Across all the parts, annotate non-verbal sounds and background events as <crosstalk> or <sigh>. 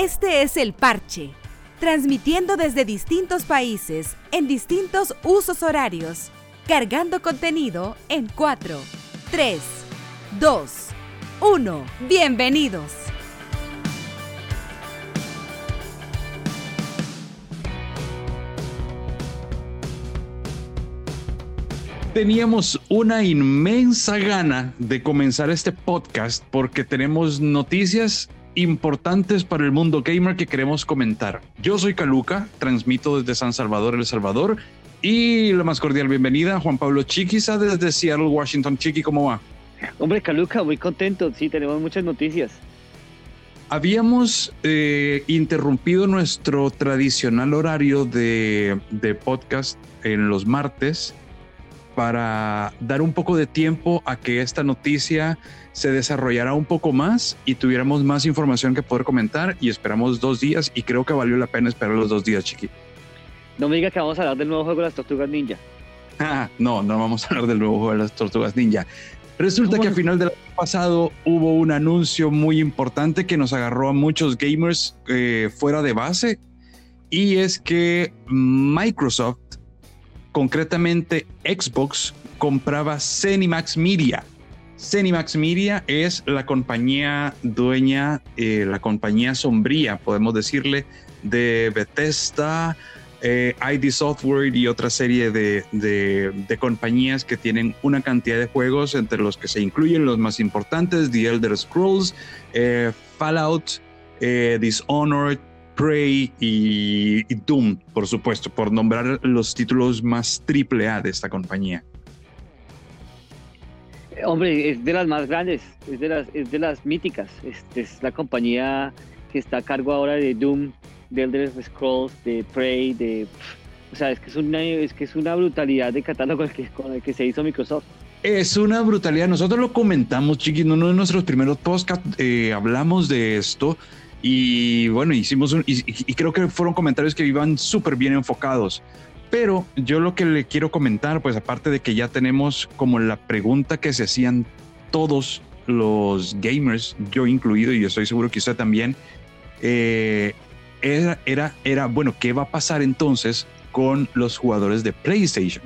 Este es el parche, transmitiendo desde distintos países, en distintos usos horarios, cargando contenido en 4, 3, 2, 1. Bienvenidos. Teníamos una inmensa gana de comenzar este podcast porque tenemos noticias importantes para el mundo gamer que queremos comentar. Yo soy Caluca, transmito desde San Salvador, El Salvador, y la más cordial bienvenida, Juan Pablo Chiquiza desde Seattle, Washington. Chiqui, ¿cómo va? Hombre, Caluca, muy contento, sí, tenemos muchas noticias. Habíamos eh, interrumpido nuestro tradicional horario de, de podcast en los martes para dar un poco de tiempo a que esta noticia se desarrollara un poco más y tuviéramos más información que poder comentar y esperamos dos días y creo que valió la pena esperar los dos días, chiqui. No me diga que vamos a hablar del nuevo juego de las Tortugas Ninja. Ah, no, no vamos a hablar del nuevo juego de las Tortugas Ninja. Resulta que a final del año pasado hubo un anuncio muy importante que nos agarró a muchos gamers eh, fuera de base y es que Microsoft concretamente Xbox compraba Cenimax Media. Cenimax Media es la compañía dueña, eh, la compañía sombría, podemos decirle, de Bethesda, eh, ID Software y otra serie de, de, compañías que tienen una cantidad de juegos, entre los que se incluyen los más importantes, The Elder Scrolls, eh, Fallout, Dishonored, Prey y, Doom, por supuesto, por nombrar los títulos más triple A de esta compañía. Hombre, es de las más grandes, es de las, es de las míticas. Este es la compañía que está a cargo ahora de Doom, de Elder Scrolls, de Prey, de... O sea, es que es una, es que es una brutalidad de catálogo con el que se hizo Microsoft. Es una brutalidad. Nosotros lo comentamos, chiquis, en uno de nuestros primeros podcasts eh, hablamos de esto y bueno, hicimos un, y, creo que fueron comentarios que iban súper bien enfocados. Pero yo lo que le quiero comentar, pues aparte de que ya tenemos como la pregunta que se hacían todos los gamers, yo incluido, y yo estoy seguro que usted también, eh, era, era, era, bueno, ¿qué va a pasar entonces con los jugadores de PlayStation?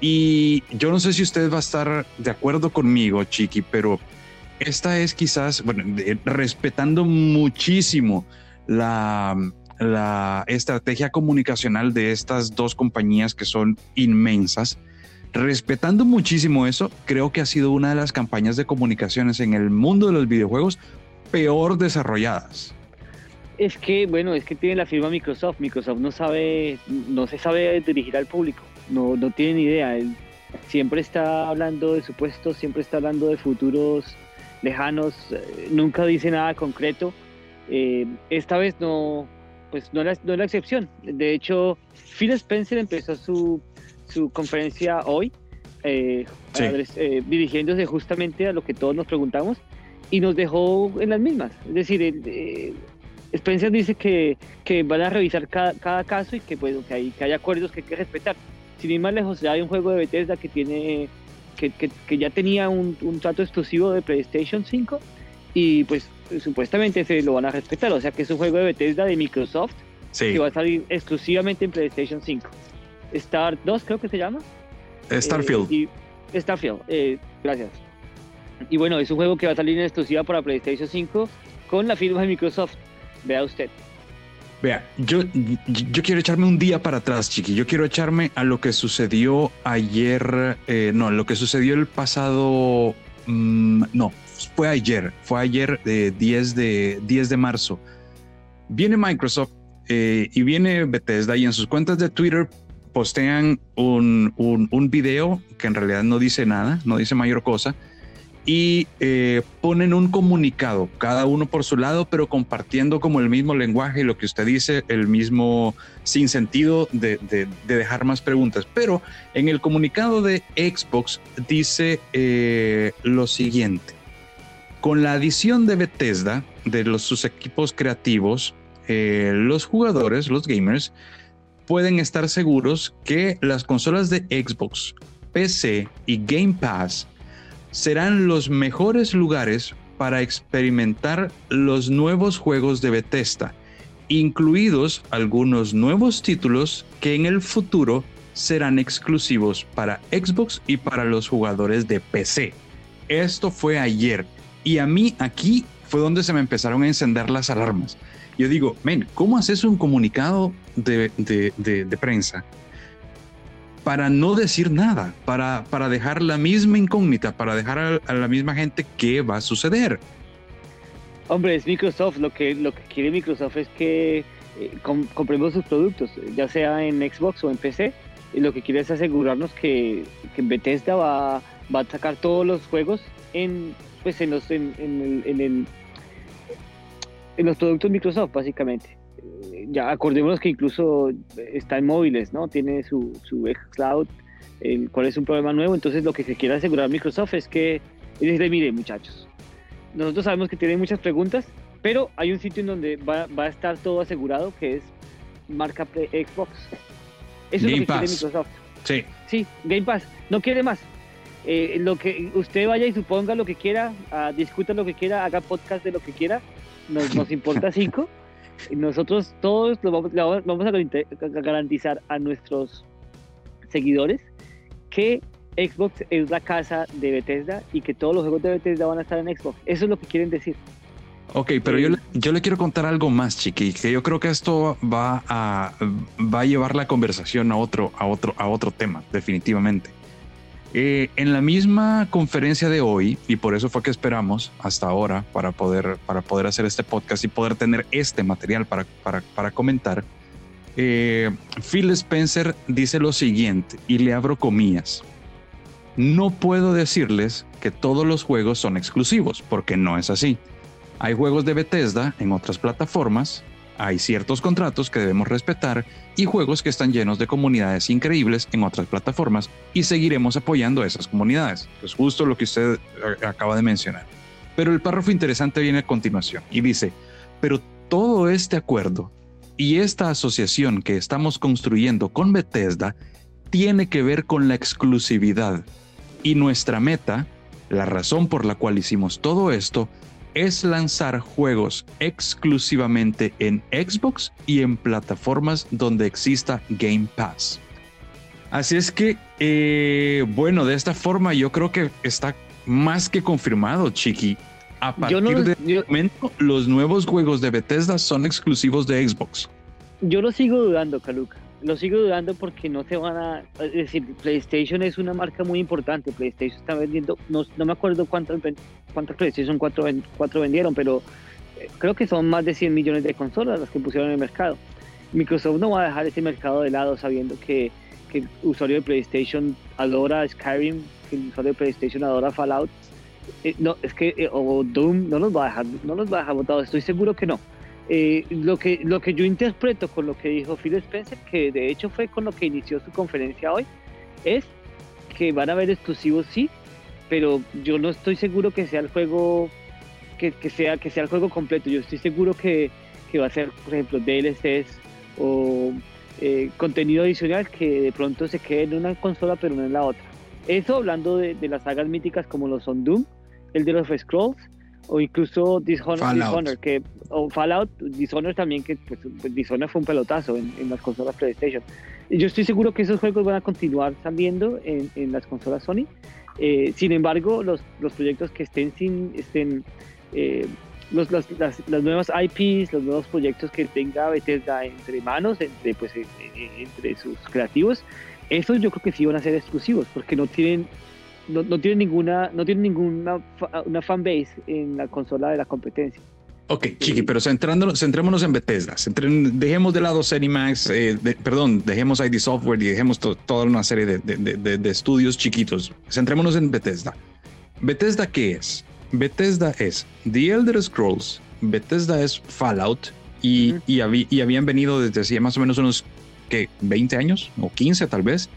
Y yo no sé si usted va a estar de acuerdo conmigo, Chiqui, pero esta es quizás, bueno, respetando muchísimo la, la estrategia comunicacional de estas dos compañías que son inmensas. Respetando muchísimo eso, creo que ha sido una de las campañas de comunicaciones en el mundo de los videojuegos peor desarrolladas. Es que, bueno, es que tiene la firma Microsoft. Microsoft no sabe, no se sabe dirigir al público, no, no tiene ni idea. siempre está hablando de supuestos, siempre está hablando de futuros lejanos, eh, nunca dice nada concreto. Eh, esta vez no, pues no es, la, excepción. De hecho, Phil Spencer empezó su, su conferencia hoy, eh, dirigiéndose justamente a lo que todos nos preguntamos y nos dejó en las mismas. Es decir, Spencer dice que, que, van a revisar cada, cada caso y que, pues, que, hay, que hay acuerdos que hay que respetar. Sin ir más lejos, hay un juego de Bethesda que tiene que, ya tenía un, un, trato exclusivo de PlayStation 5 y pues supuestamente se lo van a respetar. O sea que es un juego de Bethesda de Microsoft que va a salir exclusivamente en PlayStation 5. Star 2 creo que se llama. Eh, Starfield. y Starfield, eh, gracias. Y bueno, es un juego que va a salir en exclusiva para PlayStation 5 con la firma de Microsoft. Vea usted. Vea, yo, yo quiero echarme un día para atrás, chiqui. Yo quiero echarme a lo que sucedió ayer, eh, no, lo que sucedió el pasado, mm, no, fue ayer, fue ayer de 10 de, 10 de marzo. Viene Microsoft eh, y viene Bethesda y en sus cuentas de Twitter postean un, un, un video que en realidad no dice nada, no dice mayor cosa y eh, ponen un comunicado, cada uno por su lado, pero compartiendo como el mismo lenguaje lo que usted dice, el mismo sin sentido de, dejar más preguntas. Pero en el comunicado de Xbox dice eh, lo siguiente. Con la adición de Bethesda, de los, sus equipos creativos, eh, los jugadores, los gamers, pueden estar seguros que las consolas de Xbox, PC y Game Pass serán los mejores lugares para experimentar los nuevos juegos de Bethesda, incluidos algunos nuevos títulos que en el futuro serán exclusivos para Xbox y para los jugadores de PC. Esto fue ayer y a mí aquí fue donde se me empezaron a encender las alarmas. Yo digo, men, ¿cómo haces un comunicado de, de prensa para no decir nada, para, para dejar la misma incógnita, para dejar a, la misma gente qué va a suceder. Hombre, es Microsoft, lo que, lo que quiere Microsoft es que eh, compremos sus productos, ya sea en Xbox o en PC, y lo que quiere es asegurarnos que, que Bethesda va, va, a sacar todos los juegos en, pues en, los, en, en, el, en los productos Microsoft, básicamente ya acordémonos que incluso está en móviles, ¿no? Tiene su, su xCloud, el cual es un problema nuevo. Entonces, lo que se quiere asegurar Microsoft es que, dice, mire, muchachos, nosotros sabemos que tienen muchas preguntas, pero hay un sitio en donde va, va a estar todo asegurado, que es marca Xbox. Eso es lo que quiere Microsoft. Sí. Sí, Game Pass. No quiere más. Eh, lo que usted vaya y suponga lo que quiera, uh, discuta lo que quiera, haga podcast de lo que quiera, nos, nos importa <laughs> cinco. Nosotros todos lo vamos, a garantizar a nuestros seguidores que Xbox es la casa de Bethesda y que todos los juegos de Bethesda van a estar en Xbox. Eso es lo que quieren decir. Ok, pero yo, yo le quiero contar algo más, Chiqui, que yo creo que esto va a, va a llevar la conversación a otro, a otro, a otro tema, definitivamente. Eh, en la misma conferencia de hoy, y por eso fue que esperamos hasta ahora para poder, para poder hacer este podcast y poder tener este material para, para, para comentar, eh, Phil Spencer dice lo siguiente, y le abro comillas. No puedo decirles que todos los juegos son exclusivos, porque no es así. Hay juegos de Bethesda en otras plataformas, hay ciertos contratos que debemos respetar y juegos que están llenos de comunidades increíbles en otras plataformas y seguiremos apoyando a esas comunidades. Es justo lo que usted eh, acaba de mencionar. Pero el párrafo interesante viene a continuación y dice, pero todo este acuerdo y esta asociación que estamos construyendo con Bethesda tiene que ver con la exclusividad. Y nuestra meta, la razón por la cual hicimos todo esto, es lanzar juegos exclusivamente en Xbox y en plataformas donde exista Game Pass. Así es que, eh, bueno, de esta forma yo creo que está más que confirmado, Chiqui. A partir de este momento, los nuevos juegos de Bethesda son exclusivos de Xbox. Yo lo sigo dudando, Caluca lo sigo dudando porque no se van a... Es decir, PlayStation es una marca muy importante. PlayStation está vendiendo, no, no me acuerdo cuántas, cuántas PlayStation 4, 4 vendieron, pero eh, creo que son más de 100 millones de consolas las que pusieron en el mercado. Microsoft no va a dejar ese mercado de lado sabiendo que, que el usuario de PlayStation adora Skyrim, que el usuario de PlayStation adora Fallout. Eh, no, es que, eh, o Doom, no nos va a dejar, no nos va a dejar votados, estoy seguro que no. Eh, lo, que, lo que yo interpreto con lo que dijo Phil Spencer, que de hecho fue con lo que inició su conferencia hoy, es que van a haber exclusivos, sí, pero yo no estoy seguro que sea el juego que, que sea que sea el juego completo. Yo estoy seguro que, que va a ser, por ejemplo, DLCs o eh, contenido adicional que de pronto se quede en una consola pero no en la otra. Eso hablando de, de las sagas míticas como lo son Doom, el de los Scrolls o incluso Dishonored, que, o Fallout, Dishonored también, que pues, Dishonored fue un pelotazo en, las consolas PlayStation. Yo estoy seguro que esos juegos van a continuar saliendo en, en las consolas Sony. Eh, sin embargo, los, los, proyectos que estén sin, estén, eh, los, las, las, nuevas IPs, los nuevos proyectos que tenga Bethesda entre manos, entre, pues, entre sus creativos, esos yo creo que sí van a ser exclusivos, porque no tienen no, no tiene ninguna, no tiene ninguna una fanbase en la consola de la competencia. Ok, Chiqui, pero centrémonos en Bethesda. dejemos de lado Cinemax, eh, perdón, dejemos ID Software y dejemos toda una serie de, de, de, estudios chiquitos. Centrémonos en Bethesda. ¿Bethesda qué es? Bethesda es The Elder Scrolls, Bethesda es Fallout y, y, y habían venido desde hacía más o menos unos ¿qué? 20 años o 15 tal vez,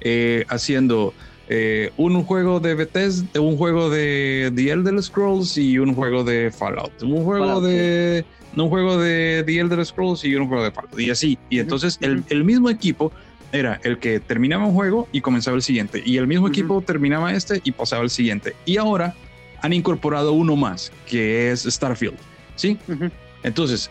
eh, haciendo eh, un juego de Bethesda, un juego de The Elder Scrolls y un juego de Fallout. Un juego de un juego de The Elder Scrolls y un juego de Fallout. Y así. Y entonces el, mismo equipo era el que terminaba un juego y comenzaba el siguiente. Y el mismo equipo terminaba este y pasaba el siguiente. Y ahora han incorporado uno más, que es Starfield, ¿sí? Entonces,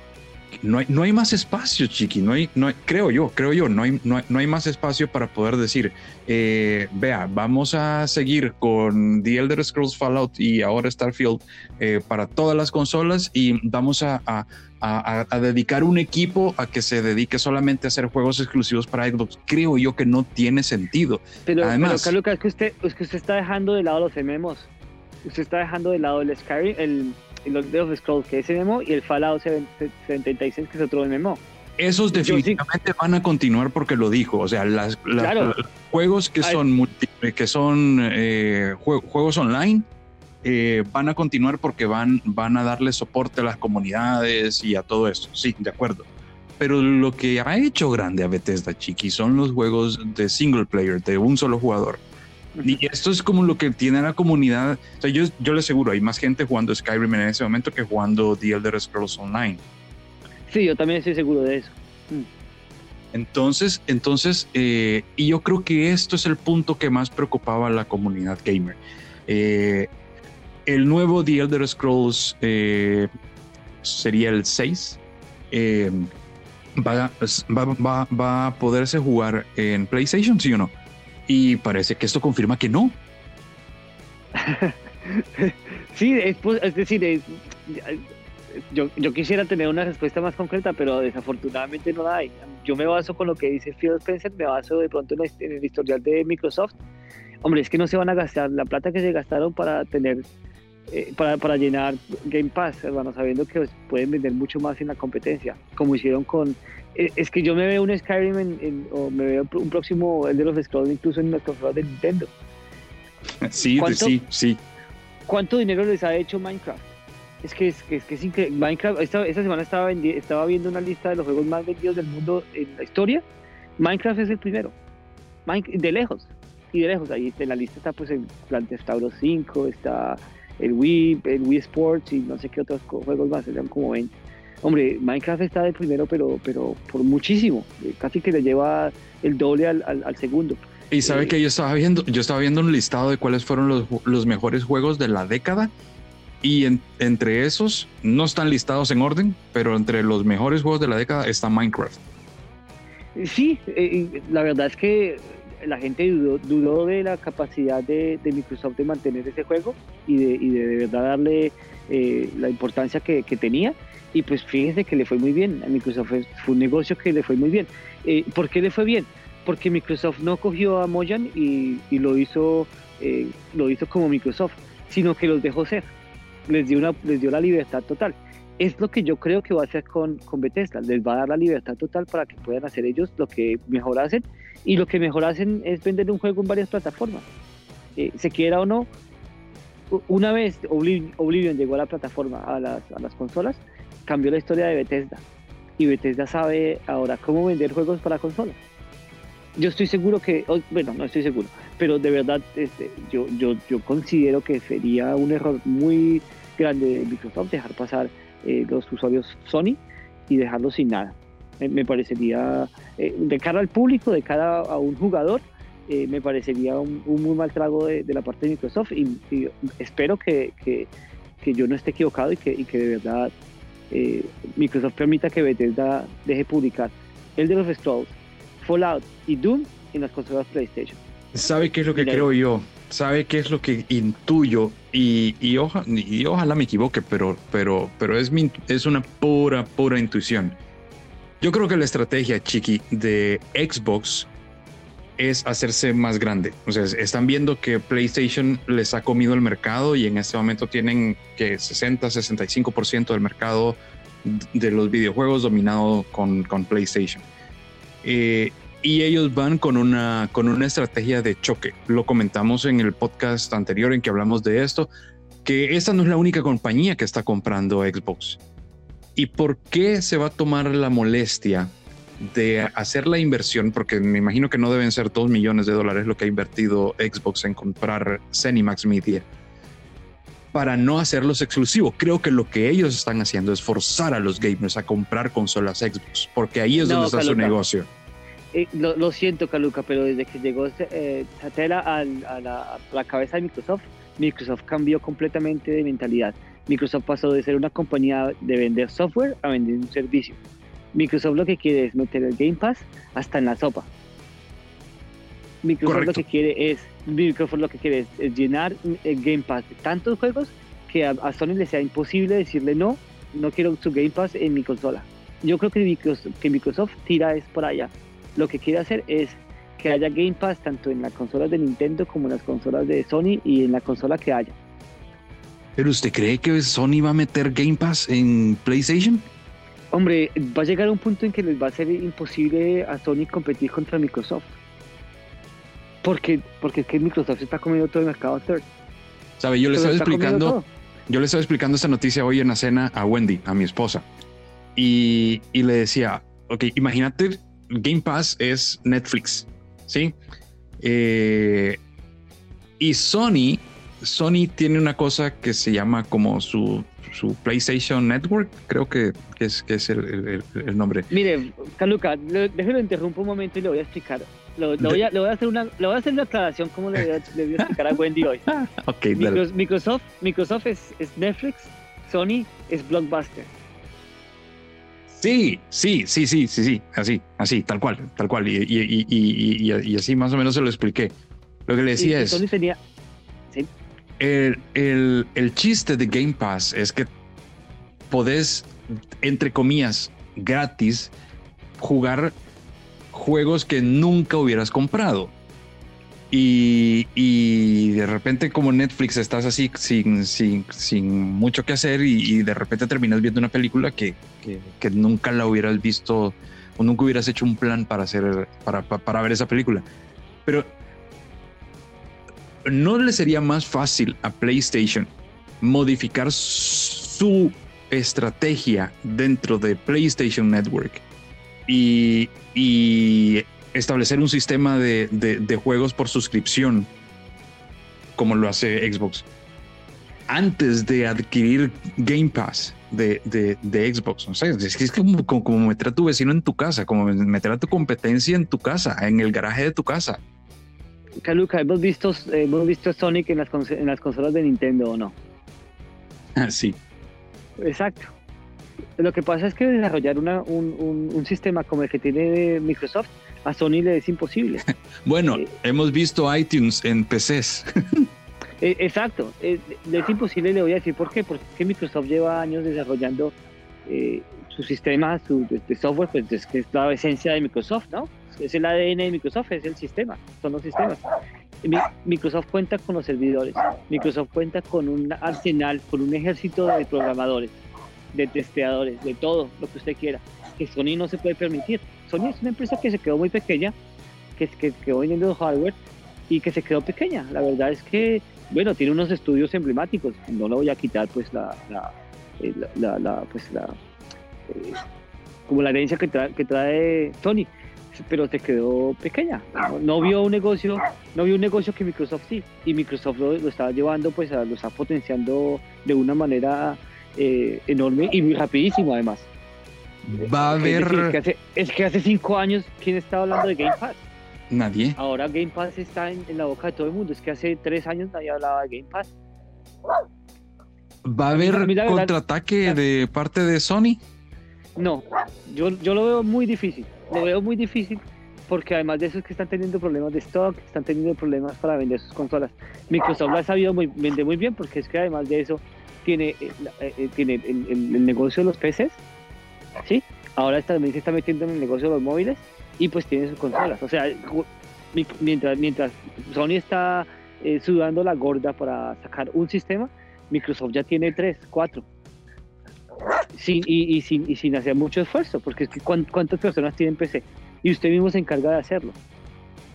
no hay, no hay más espacio, chiqui, no hay, no creo yo, creo yo, no hay, no hay, más espacio para poder decir, eh, vea, vamos a seguir con The Elder Scrolls Fallout y ahora Starfield eh, para todas las consolas y vamos a, a, dedicar un equipo a que se dedique solamente a hacer juegos exclusivos para Xbox. Creo yo que no tiene sentido. Pero, Además, pero es que usted, es que usted está dejando de lado los MMOs. Usted está dejando de lado el Skyrim, el los de Scrolls, que es MMO, y el Fallout 76, que es otro MMO. Esos definitivamente van a continuar porque lo dijo. O sea, las, los juegos que son, que son eh, juegos online eh, van a continuar porque van, van a darle soporte a las comunidades y a todo eso. Sí, de acuerdo. Pero lo que ha hecho grande a Bethesda, Chiqui, son los juegos de single player, de un solo jugador. Y esto es como lo que tiene la comunidad. O sea, yo, yo le aseguro, hay más gente jugando Skyrim en ese momento que jugando The Elder Scrolls Online. Sí, yo también estoy seguro de eso. Mm. Entonces, entonces eh, y yo creo que esto es el punto que más preocupaba a la comunidad gamer. Eh, el nuevo The Elder Scrolls eh, sería el 6. Va, va, va, a poderse jugar en PlayStation, ¿sí o no? Y parece que esto confirma que no. <laughs> sí, es, es decir, yo, yo, quisiera tener una respuesta más concreta, pero desafortunadamente no la hay. Yo me baso con lo que dice Phil Spencer, me baso de pronto en el historial de Microsoft. Hombre, es que no se van a gastar la plata que se gastaron para tener, eh, para, para, llenar Game Pass, hermano, sabiendo que pueden vender mucho más en la competencia, como hicieron con eh, es que yo me veo un Skyrim en, o me veo un próximo de los Scrolls incluso en las consolas de Nintendo. Sí, sí, sí. ¿Cuánto dinero les ha hecho Minecraft? Es que es, que, es, que es increíble. Minecraft, esta, esta semana estaba, estaba viendo una lista de los juegos más vendidos del mundo en la historia. Minecraft es el primero. de lejos. Y de lejos. Ahí en la lista está pues el Grand Theft 5, está el Wii, el Wii Sports y no sé qué otros juegos más. Eran como 20 Hombre, Minecraft está de primero, pero, pero por muchísimo. Eh, casi que le lleva el doble al, al, segundo. Y sabe eh, que yo estaba viendo, yo estaba viendo un listado de cuáles fueron los, los mejores juegos de la década. Y entre esos, no están listados en orden, pero entre los mejores juegos de la década está Minecraft. Sí, eh, la verdad es que la gente dudó, de la capacidad de, de, Microsoft de mantener ese juego y de, y de, de verdad darle la importancia que, que tenía y pues fíjense que le fue muy bien. A Microsoft fue, un negocio que le fue muy bien. Eh, ¿Por qué le fue bien? Porque Microsoft no cogió a Moyan y, lo, hizo, eh, lo hizo como Microsoft, sino que los dejó ser. Les dio, una, les dio la libertad total. Es lo que yo creo que va a hacer con, con Bethesda. Les va a dar la libertad total para que puedan hacer ellos lo que mejor hacen. Y lo que mejor hacen es vender un juego en varias plataformas. Eh, se quiera o no, una vez Oblivion, llegó a la plataforma, a las, a las consolas, cambió la historia de Bethesda. Y Bethesda sabe ahora cómo vender juegos para consolas. Yo estoy seguro que, bueno, no estoy seguro, pero de verdad este, yo, yo, yo considero que sería un error muy grande de Microsoft dejar pasar eh, los usuarios Sony y dejarlos sin nada. Me parecería, eh, de cara al público, de cara a un jugador, eh, me parecería un, muy mal trago de, la parte de Microsoft y, espero que, que, que, yo no esté equivocado y que, y que de verdad eh, Microsoft permita que Bethesda deje publicar el de los Scrolls, Fallout y Doom en las consolas PlayStation. ¿Sabe qué es lo que creo yo? ¿Sabe qué es lo que intuyo? Y, y, ojalá me equivoque, pero, pero, pero es, es una pura, pura intuición. Yo creo que la estrategia, Chiqui, de Xbox es hacerse más grande. O sea, están viendo que PlayStation les ha comido el mercado y en este momento tienen que 60, 65% del mercado de los videojuegos dominado con, con PlayStation. Eh, y ellos van con una, con una estrategia de choque. Lo comentamos en el podcast anterior en que hablamos de esto, que esta no es la única compañía que está comprando Xbox. ¿Y por qué se va a tomar la molestia de hacer la inversión, porque me imagino que no deben ser dos millones de dólares lo que ha invertido Xbox en comprar Cenimax Media, para no hacerlos exclusivos. Creo que lo que ellos están haciendo es forzar a los gamers a comprar consolas Xbox, porque ahí es donde está su negocio. Eh, lo, siento, Caluca, pero desde que llegó eh, Satella a, la, cabeza de Microsoft, Microsoft cambió completamente de mentalidad. Microsoft pasó de ser una compañía de vender software a vender un servicio. Microsoft lo que quiere es meter el Game Pass hasta en la sopa. Microsoft lo que quiere es Microsoft lo que quiere es, llenar el Game Pass de tantos juegos que a, Sony le sea imposible decirle no, no quiero su Game Pass en mi consola. Yo creo que Microsoft, que Microsoft tira es por allá. Lo que quiere hacer es que haya Game Pass tanto en las consolas de Nintendo como en las consolas de Sony y en la consola que haya. ¿Pero usted cree que Sony va a meter Game Pass en PlayStation? Hombre, va a llegar un punto en que les va a ser imposible a Sony competir contra Microsoft. Porque, porque es que Microsoft está comiendo todo el mercado third. Sabe, yo le estaba explicando, yo le estaba explicando esta noticia hoy en la cena a Wendy, a mi esposa, y, y le decía, ok, imagínate, Game Pass es Netflix, ¿sí? Eh, y Sony, Sony tiene una cosa que se llama como su, su PlayStation Network, creo que, es, que es el, el, nombre. Mire, Caluca, déjelo interrumpo un momento y le voy a explicar. Lo, voy, a, voy, a, hacer una, le voy a hacer una aclaración como le voy a, explicar a Wendy hoy. <laughs> okay, Microsoft, Microsoft es, es, Netflix, Sony es Blockbuster. Sí, sí, sí, sí, sí, sí, así, así, tal cual, tal cual. Y, y, y, y así más o menos se lo expliqué. Lo que le decía es... Sony tenía... El, el, el chiste de Game Pass es que podés, entre comillas, gratis, jugar juegos que nunca hubieras comprado. Y, de repente como Netflix estás así sin, sin, sin mucho que hacer y, de repente terminas viendo una película que, que, nunca la hubieras visto o nunca hubieras hecho un plan para, hacer, para, para ver esa película. Pero ¿no le sería más fácil a PlayStation modificar su estrategia dentro de PlayStation Network y, establecer un sistema de, juegos por suscripción, como lo hace Xbox, antes de adquirir Game Pass de, Xbox. No sé, es como, meter a tu vecino en tu casa, como meter a tu competencia en tu casa, en el garaje de tu casa. Caluca, ¿hemos visto, hemos visto Sonic en las, en las consolas de Nintendo o no? Ah, sí. Exacto. Lo que pasa es que desarrollar un, un, sistema como el que tiene Microsoft a Sony le es imposible. <laughs> bueno, eh, hemos visto iTunes en PCs. <laughs> Eh, exacto, eh, le es imposible, le voy a decir por qué, porque Microsoft lleva años desarrollando su sistema, su software, pues es que es la esencia de Microsoft, ¿no? Es el ADN de Microsoft, es el sistema, son los sistemas. Microsoft cuenta con los servidores, Microsoft cuenta con un arsenal, con un ejército de programadores de testeadores, de todo lo que usted quiera, que Sony no se puede permitir. Sony es una empresa que se quedó muy pequeña, que, que quedó vendiendo hardware y que se quedó pequeña. La verdad es que, bueno, tiene unos estudios emblemáticos, no lo voy a quitar pues la, la, eh, pues la, eh, como la herencia que, que trae Sony, pero se quedó pequeña. No, vio un negocio, no vio un negocio que Microsoft sí, y Microsoft lo, lo estaba llevando, pues lo está potenciando de una manera eh, enorme y muy rapidísimo además. Va a haber... Es, que hace, cinco años, ¿quién estaba hablando de Game Pass? Nadie. Ahora Game Pass está en, la boca de todo el mundo. Es que hace tres años nadie hablaba de Game Pass. ¿Va a haber contraataque de parte de Sony? No, yo, yo lo veo muy difícil. Lo veo muy difícil porque además de eso es que están teniendo problemas de stock, están teniendo problemas para vender sus consolas. Microsoft lo ha sabido muy, vender muy bien porque es que además de eso tiene, eh, eh, eh, tiene el, negocio de los PCs, ¿sí? Ahora también se está metiendo en el negocio de los móviles y pues tiene sus consolas. O sea, mientras, mientras Sony está sudando la gorda para sacar un sistema, Microsoft ya tiene tres, cuatro. Sin, y, sin, y sin hacer mucho esfuerzo, porque es que ¿cuántas personas tienen PC? Y usted mismo se encarga de hacerlo.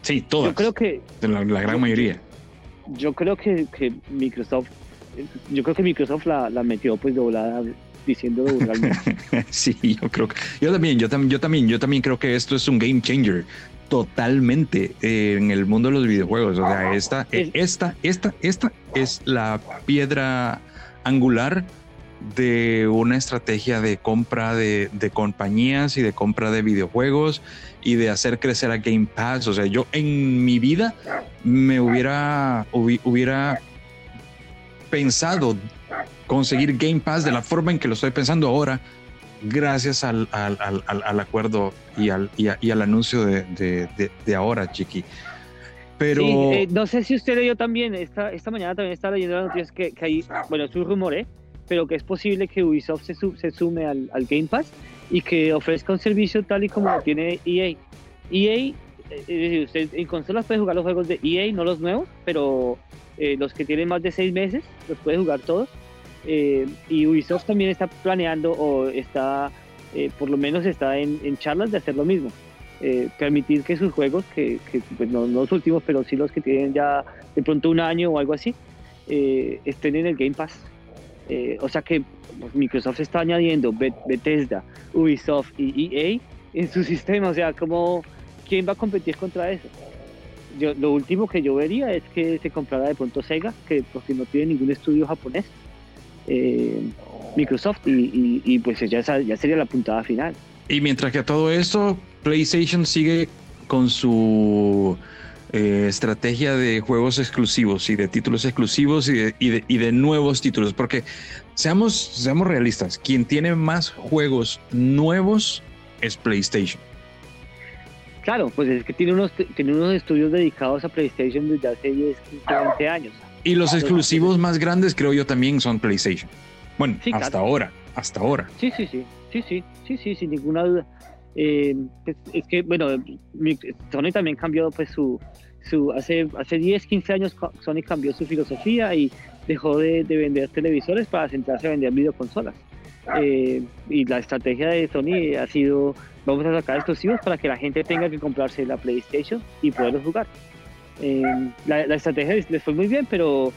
Sí, todas. Yo creo que... La, la gran mayoría. Yo creo que, que Microsoft yo creo que Microsoft la, la metió pues doblada diciendo vulgarmente. <laughs> sí, yo creo que yo también, yo también, yo también, yo también creo que esto es un game changer totalmente eh, en el mundo de los videojuegos. O sea, esta, esta, esta, esta es la piedra angular de una estrategia de compra de, compañías y de compra de videojuegos y de hacer crecer a Game Pass. O sea, yo en mi vida me hubiera, hubiera pensado conseguir Game Pass de la forma en que lo estoy pensando ahora, gracias al, al, acuerdo y al, y, al anuncio de, de, ahora, Chiqui. Pero... Eh, no sé si usted leyó también, esta, esta mañana también estaba leyendo las noticias que, que hay, bueno, es un rumor, ¿eh? Pero que es posible que Ubisoft se, se sume al, al, Game Pass y que ofrezca un servicio tal y como lo tiene EA. EA, es decir, usted en consolas puede jugar los juegos de EA, no los nuevos, pero eh, los que tienen más de seis meses, los puede jugar todos. Eh, y Ubisoft también está planeando o está, eh, por lo menos está en, en, charlas de hacer lo mismo. Eh, permitir que sus juegos, que, que pues no, no, los últimos, pero sí los que tienen ya de pronto un año o algo así, estén en el Game Pass. O sea que Microsoft está añadiendo Bethesda, Ubisoft y EA en su <laughs> sistema. O sea, como ¿quién va a competir contra eso? Yo, lo último que yo vería es que se comprara de pronto Sega, que porque no tiene ningún estudio japonés. Eh, Microsoft y, pues ya, ya sería la puntada final. Y mientras que a todo esto, PlayStation sigue con su eh, estrategia de juegos exclusivos y de títulos exclusivos y de, y de, y de nuevos títulos, porque seamos, seamos realistas, quien tiene más juegos nuevos es PlayStation. Claro, pues es que tiene unos, tiene unos estudios dedicados a PlayStation desde hace 10, 15, 20 años. Y los exclusivos más grandes creo yo también son PlayStation. Bueno, sí, hasta claro. ahora, hasta ahora. Sí, sí, sí, sí, sí, sí, sí, sin ninguna duda. Eh, es, es, que, bueno, Sony también cambió pues su, su hace, hace 10, 15 años Sony cambió su filosofía y dejó de, de vender televisores para centrarse a vender videoconsolas. Eh, y la estrategia de Sony ha sido vamos a sacar exclusivos para que la gente tenga que comprarse la PlayStation y poderlos jugar. Eh, la, la, estrategia les fue muy bien, pero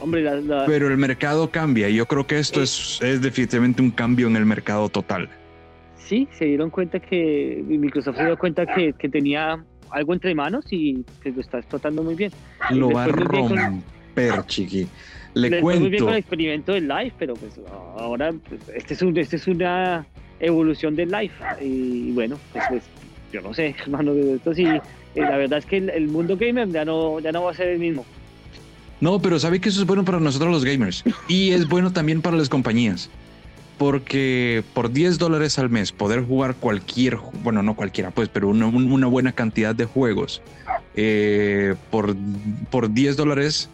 hombre, la, la... pero el mercado cambia. y Yo creo que esto eh, es, es definitivamente un cambio en el mercado total. Sí, se dieron cuenta que Microsoft se dio cuenta que, que tenía algo entre manos y que lo está explotando muy bien. Lo va a romper, con... chiqui. Le, Le cuento. Muy bien con el experimento del live, pero pues ahora pues, este, es un, este es una evolución del live y bueno, pues, pues yo no sé, <laughs> hermano, esto sí, eh, la verdad es que el, el, mundo gamer ya no, ya no va a ser el mismo. No, pero sabe que eso es bueno para nosotros los gamers y es bueno también para las compañías. Porque por 10 dólares al mes poder jugar cualquier, bueno, no cualquiera, pues, pero una, una buena cantidad de juegos eh, por, por 10 dólares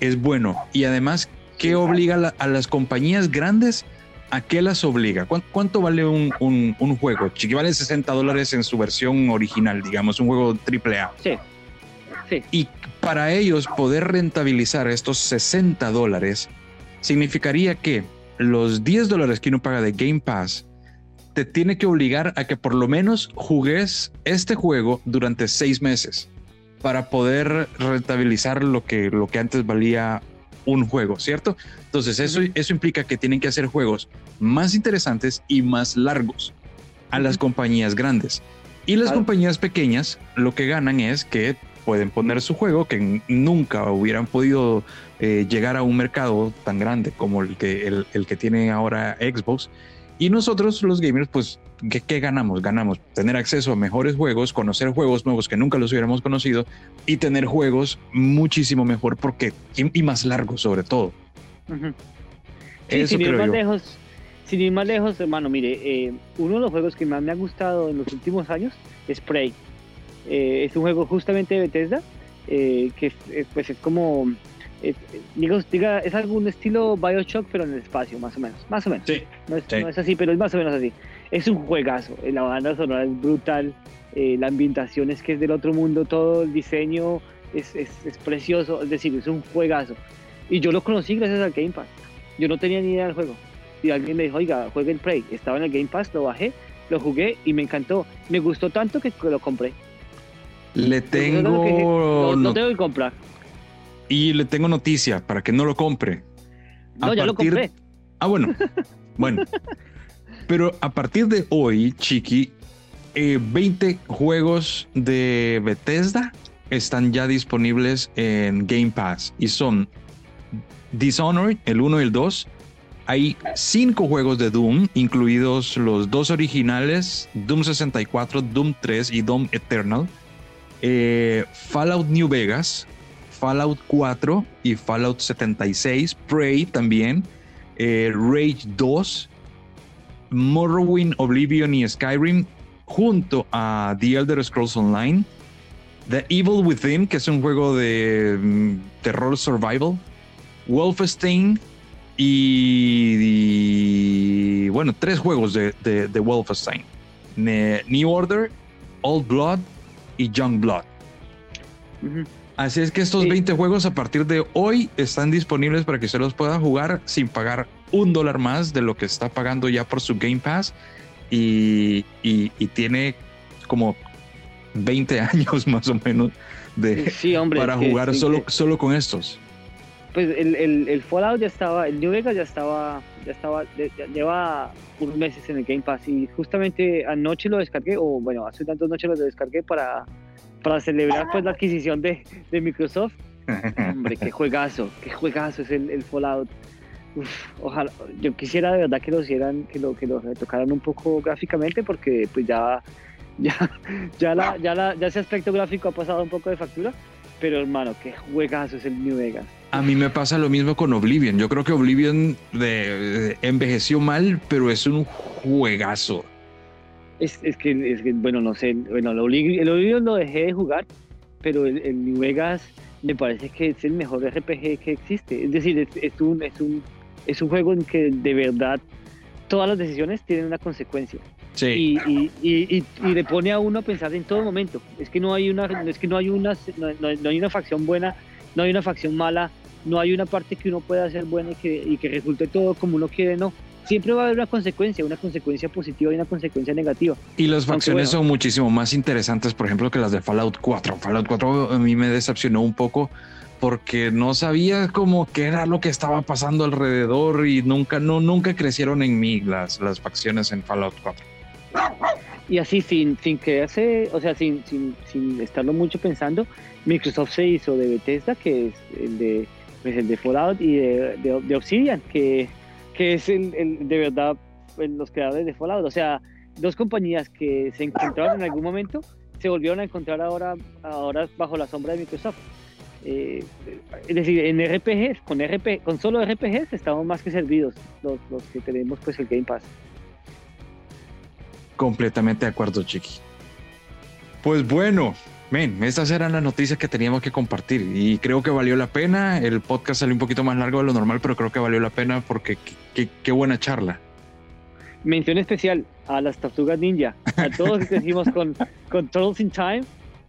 es bueno. Y además, ¿qué obliga a, la, a las compañías grandes? ¿A qué las obliga? ¿Cuánto, cuánto vale un, un, un, juego? Chiqui vale 60 dólares en su versión original, digamos, un juego AAA. Sí. sí. Y para ellos poder rentabilizar estos 60 dólares significaría que los 10 dólares que uno paga de Game Pass te tiene que obligar a que por lo menos jugues este juego durante seis meses para poder rentabilizar lo que, lo que antes valía un juego, ¿cierto? Entonces eso, eso implica que tienen que hacer juegos más interesantes y más largos a las compañías grandes. Y las compañías pequeñas lo que ganan es que pueden poner su juego que nunca hubieran podido eh, llegar a un mercado tan grande como el que, el, el que tiene ahora Xbox. Y nosotros los gamers, pues, ¿qué, ¿qué, ganamos? Ganamos tener acceso a mejores juegos, conocer juegos nuevos que nunca los hubiéramos conocido y tener juegos muchísimo mejor porque y, y más largos sobre todo. Uh -huh. sí, Eso sin ir más yo. lejos, sin ir más lejos, hermano, mire, eh, uno de los juegos que más me ha gustado en los últimos años es Prey. Eh, es un juego justamente de Bethesda, eh, que es, pues es como es, digo, diga, es algún estilo Bioshock, pero en el espacio, más o menos. Más o menos. Sí, no, es, sí. no es así, pero es más o menos así. Es un juegazo. La banda sonora es brutal. Eh, la ambientación es que es del otro mundo. Todo el diseño es, es, es, precioso. Es decir, es un juegazo. Y yo lo conocí gracias al Game Pass. Yo no tenía ni idea del juego. Y alguien me dijo, oiga, juegue el Prey. Estaba en el Game Pass, lo bajé, lo jugué y me encantó. Me gustó tanto que lo compré. Le tengo. Que, no, no tengo que comprar. Y le tengo noticia para que no lo compre. A no, ya lo compré. Ah, bueno. <laughs> bueno. Pero a partir de hoy, Chiqui, eh, 20 juegos de Bethesda están ya disponibles en Game Pass y son Dishonored, el 1 y el 2. Hay cinco juegos de Doom, incluidos los dos originales, Doom 64, Doom 3 y Doom Eternal. Eh, Fallout New Vegas, Fallout 4 y Fallout 76, Prey también, eh, Rage 2, Morrowind, Oblivion y Skyrim, junto a The Elder Scrolls Online, The Evil Within, que es un juego de mm, terror survival, Wolfenstein y, bueno, tres juegos de, de, Wolfenstein. New Order, Old Blood y Young Blood. Así es que estos 20 juegos a partir de hoy están disponibles para que usted los pueda jugar sin pagar un dólar más de lo que está pagando ya por su Game Pass. Y, y, tiene como 20 <laughs> años más o menos de, para jugar solo, solo con estos. Pues el, el, el, Fallout ya estaba, el New Vegas ya estaba, ya estaba, ya lleva unos meses en el Game Pass y justamente anoche lo descargué, o bueno, hace tantas noches lo descargué para para celebrar pues la adquisición de, de Microsoft. <laughs> Hombre, qué juegazo, qué juegazo es el, el Fallout. ojalá, yo quisiera de verdad que lo hicieran, que lo, que lo retocaran un poco gráficamente porque pues ya, ya, ya, la, ya, la, ya ese aspecto gráfico ha pasado un poco de factura. Pero hermano, qué juegazo es el New Vegas. A mí me pasa lo mismo con Oblivion. Yo creo que Oblivion de, envejeció mal, pero es un juegazo. Es, es, que, es, que, bueno, no sé, bueno, el Oblivion lo dejé de jugar, pero el, New Vegas me parece que es el mejor RPG que existe. Es decir, es, es, un, es, un, es un juego en que de verdad todas las decisiones tienen una consecuencia. Sí. Y, y, y, y, le pone a uno a pensar en todo momento. Es que no hay una, es que no hay una, no, no, hay una facción buena, no hay una facción mala, no hay una parte que uno pueda hacer buena y que, y que resulte todo como uno quiere, no siempre va a haber una consecuencia, una consecuencia positiva y una consecuencia negativa. Y las facciones son muchísimo más interesantes, por ejemplo, que las de Fallout 4. Fallout 4 a mí me decepcionó un poco porque no sabía como qué era lo que estaba pasando alrededor y nunca, no, nunca crecieron en mí las, las facciones en Fallout 4. Y así, sin, sin quedarse, o sea, sin, sin, sin estarlo mucho pensando, Microsoft se hizo de Bethesda, que es el de, pues el de Fallout, y de, de Obsidian, que que es el, de verdad pues, los creadores de Fallout. O sea, dos compañías que se encontraron en algún momento se volvieron a encontrar ahora, ahora bajo la sombra de Microsoft. Eh, es decir, en RPGs, con, RP, con solo RPGs estamos más que servidos los, los que tenemos pues el Game Pass. Completamente de acuerdo, Chiqui. Pues bueno, Men, estas eran las noticias que teníamos que compartir y creo que valió la pena. El podcast salió un poquito más largo de lo normal, pero creo que valió la pena porque qué, buena charla. Mención especial a las tortugas ninja, a todos que decimos con, con Turtles in Time.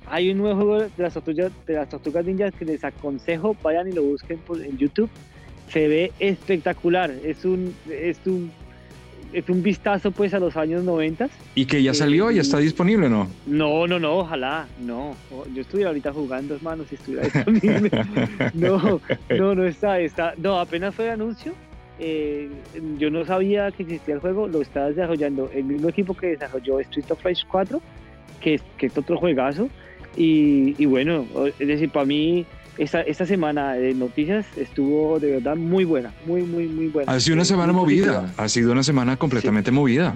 Hay un nuevo juego de las tortugas, de las tortugas ninjas que les aconsejo, vayan y lo busquen en YouTube. Se ve espectacular, es un, es un es un vistazo pues a los años 90. ¿Y que ya salió? ¿Ya está disponible no? No, no, no, ojalá, no. Yo estuviera ahorita jugando, hermano, si estuviera disponible. <laughs> no, no, no está, está. No, apenas fue el anuncio. Eh, yo no sabía que existía el juego, lo está desarrollando el mismo equipo que desarrolló Street of Rage 4, que, que es otro juegazo. Y, y bueno, es decir, para mí esta, esta semana de noticias estuvo de verdad muy buena, muy, muy, muy buena. Ha sido una semana movida, ha sido una semana completamente movida.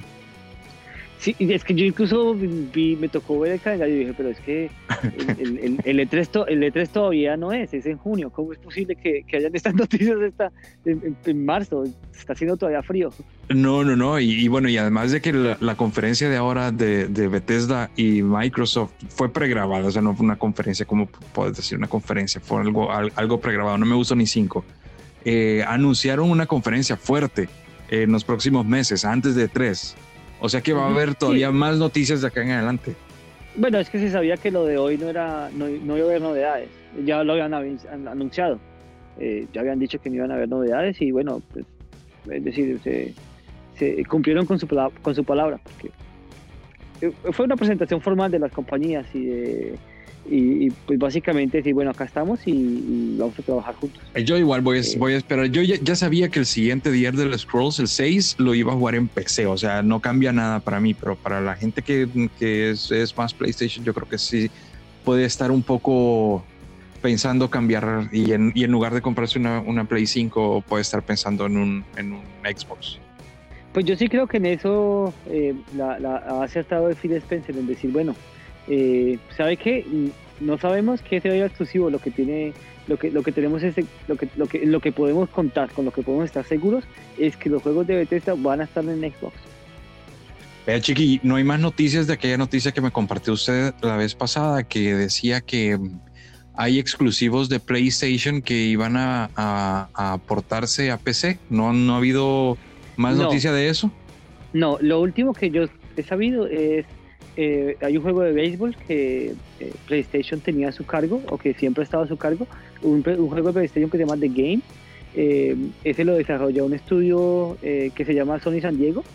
Sí, es que yo incluso vi, me tocó ver el calendario y dije, pero es que <laughs> el, el, el, E3, el E3 todavía no es, es en junio. ¿Cómo es posible que, que hayan estas <laughs> noticias esta, en, marzo? Está haciendo todavía frío. No, no, no. Y, bueno, y además de que la, conferencia de ahora de, de, Bethesda y Microsoft fue pregrabada, o sea, no fue una conferencia, como puedes decir, una conferencia, fue algo, algo pregrabado, no me gustó ni cinco. Eh, anunciaron una conferencia fuerte en los próximos meses, antes de tres o sea que va a haber todavía más noticias de acá en adelante. Bueno, es que se sabía que lo de hoy no era, no, no iba a haber novedades. Ya lo habían anunciado. Eh, ya habían dicho que no iban a haber novedades y bueno, pues, es decir, se, se cumplieron con su, con su palabra. Porque eh, fue una presentación formal de las compañías y de y, pues básicamente decir, bueno, acá estamos y, vamos a trabajar juntos. Eh, yo igual voy a, eh, voy a esperar. Yo ya, sabía que el siguiente día de los Scrolls, el 6, lo iba a jugar en PC. O sea, no cambia nada para mí, pero para la gente que, que es, es, más PlayStation, yo creo que sí puede estar un poco pensando cambiar y en, y en lugar de comprarse una, una, Play 5 puede estar pensando en un, en un Xbox. Pues yo sí creo que en eso eh, la, la, ha acertado el Phil Spencer en decir, bueno, eh, ¿sabe qué? no sabemos qué será exclusivo. Lo que tiene, lo que, lo que tenemos es lo que, lo que, lo que podemos contar, con lo que podemos estar seguros, es que los juegos de Bethesda van a estar en Xbox. Vea, Chiqui, no hay más noticias de aquella noticia que me compartió usted la vez pasada que decía que hay exclusivos de PlayStation que iban a, a, a aportarse a PC. ¿No, ¿No ha habido más No. noticia de eso? No, lo último que yo he sabido es, eh, hay un juego de béisbol que eh, PlayStation tenía a su cargo, o que siempre ha estado a su cargo, un, juego de PlayStation que se llama The Game. Eh, ese lo desarrolló un estudio que se llama Sony San Diego.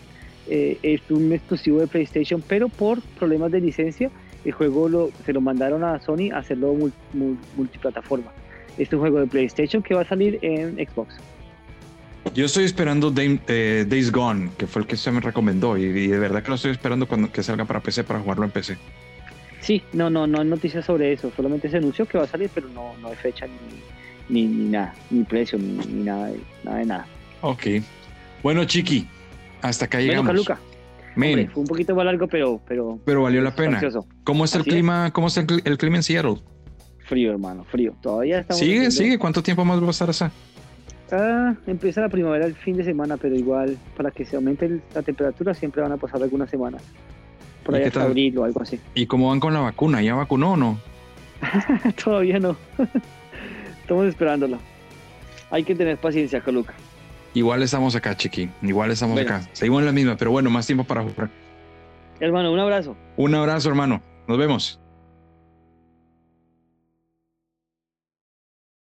Es un exclusivo de PlayStation, pero por problemas de licencia, el juego se lo mandaron a Sony a hacerlo mul- mul- multiplataforma. Es un juego de PlayStation que va a salir en Xbox. Yo estoy esperando eh, Days Gone, que fue el que usted me recomendó, y, y de verdad que lo estoy esperando cuando que salga para PC para jugarlo en PC. Sí, no, no, no hay noticias sobre eso. Solamente se anunció que va a salir, pero no, no hay fecha ni, ni, ni nada, ni precio, ni, ni nada, de, nada de nada. Ok. Bueno, Chiqui, hasta acá Bueno, llegamos. Caluca, Men, hombre, fue un poquito más largo, pero, pero pero valió la pena. ¿Cómo está el Así es. clima? ¿Cómo está el, cli- el clima en Seattle? Frío, hermano, frío. Todavía estamos. Sigue, sigue. ¿Cuánto tiempo más va a estar así? Ah, empieza la primavera el fin de semana, pero igual, para que se aumente el- la temperatura, siempre van a pasar algunas semanas. Por ¿Y ahí hasta tal? abril o algo así. ¿Y cómo van con la vacuna? ¿Ya vacunó o no? <laughs> Todavía no. <laughs> Estamos esperándolo. Hay que tener paciencia, Caluca. Igual estamos acá, Chiqui. Igual estamos Bueno. acá. Seguimos en la misma, pero bueno, más tiempo para jugar. Hermano, un abrazo. Un abrazo, hermano. Nos vemos.